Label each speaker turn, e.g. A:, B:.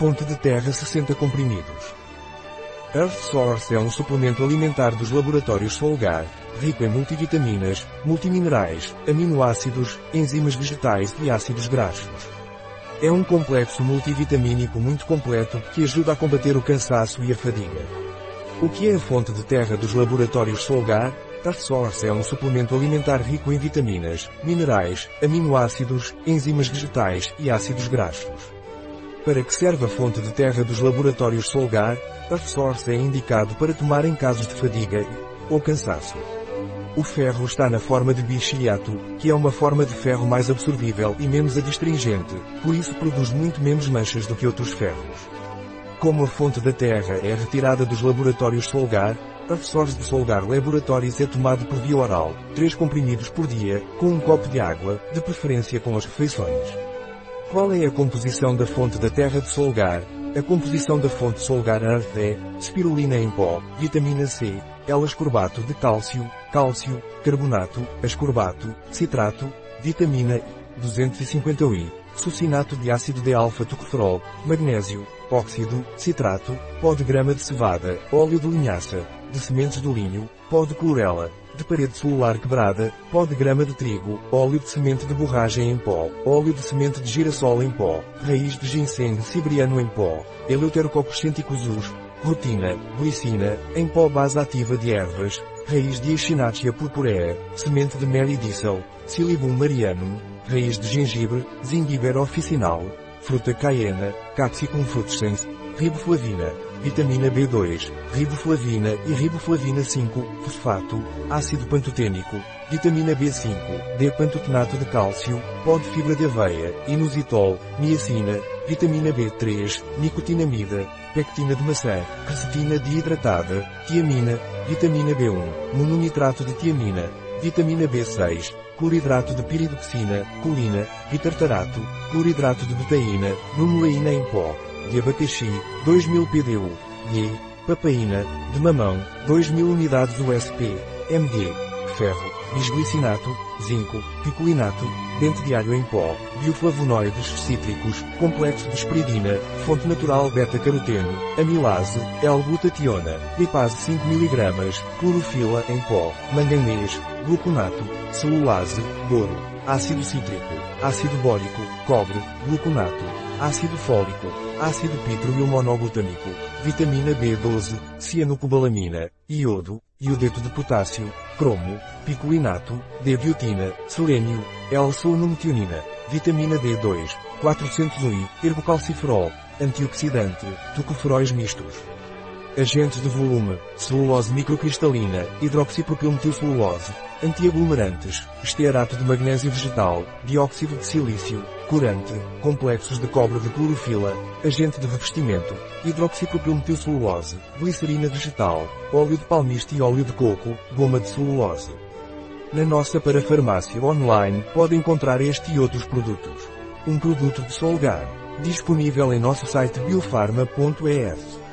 A: Fonte de terra 60 comprimidos. Earth Source é um suplemento alimentar dos laboratórios Solgar, rico em multivitaminas, multiminerais, aminoácidos, enzimas vegetais e ácidos graxos. É um complexo multivitamínico muito completo que ajuda a combater o cansaço e a fadiga. O que é a fonte de terra dos laboratórios Solgar? Earth Source é um suplemento alimentar rico em vitaminas, minerais, aminoácidos, enzimas vegetais e ácidos graxos. Para que serve a fonte de terra dos laboratórios Solgar, Earth Source é indicado para tomar em casos de fadiga ou cansaço. O ferro está na forma de bichiato, que é uma forma de ferro mais absorvível e menos adstringente, por isso produz muito menos manchas do que outros ferros. Como a fonte da terra é retirada dos laboratórios Solgar, Earth Source de Solgar Laboratories é tomado por via oral, 3 comprimidos por dia, com um copo de água, de preferência com as refeições. Qual é a composição da fonte da terra de Solgar? A composição da fonte Solgar Earth é spirulina em pó, vitamina C, L-ascorbato de cálcio, cálcio, carbonato, ascorbato, citrato, vitamina E, 250 UI, sucinato de ácido de alfa-tocoferol, magnésio, óxido, citrato, pó de grama de cevada, óleo de linhaça, de sementes de linho, pó de clorela, de parede celular quebrada, pó de grama de trigo, óleo de semente de borragem em pó, óleo de semente de girassol em pó, raiz de ginseng siberiano em pó, eleuterococcus centicosus, rotina, glicina, em pó base ativa de ervas, raiz de Echinacea purpurea, semente de Mary Diesel, Silibum marianum, raiz de gengibre, zingiber officinal, fruta cayena, Capsicum frutescens, riboflavina, vitamina B2, riboflavina e riboflavina 5, fosfato, ácido pantotênico, vitamina B5, D-pantotenato de cálcio, pó de fibra de aveia, inositol, niacina, vitamina B3, nicotinamida, pectina de maçã, quercetina desidratada, tiamina, vitamina B1, mononitrato de tiamina, vitamina B6, cloridrato de piridoxina, colina, bitartarato, cloridrato de betaína, bromelaína em pó de abacaxi, 2000 PDU, E, papaína, de mamão, 2000 unidades USP, MD, ferro, bisglicinato, zinco, picolinato, dente de alho em pó, bioflavonoides cítricos, complexo de esperidina, fonte natural beta-caroteno, amilase, L-glutationa, lipase 5 mg, clorofila em pó, manganês, gluconato, celulase, boro, ácido cítrico, ácido bórico, cobre, gluconato, ácido fólico, ácido pitro monoglutâmico, vitamina B12, cianocobalamina, iodo, iodeto de potássio, cromo, picolinato, D-biotina, selênio, L-sulnometionina, vitamina D2, 400 UI, ergocalciferol, antioxidante, tocoferóis mistos. Agentes de volume, celulose microcristalina, hidroxipropilmetilcelulose, antiaglomerantes, estearato de magnésio vegetal, dióxido de silício, corante, complexos de cobre de clorofila, agente de revestimento, hidroxipropilmetilcelulose, glicerina vegetal, óleo de palmiste e óleo de coco, goma de celulose. Na nossa parafarmácia online pode encontrar este e outros produtos. Um produto de Solgar, disponível em nosso site biofarma.es.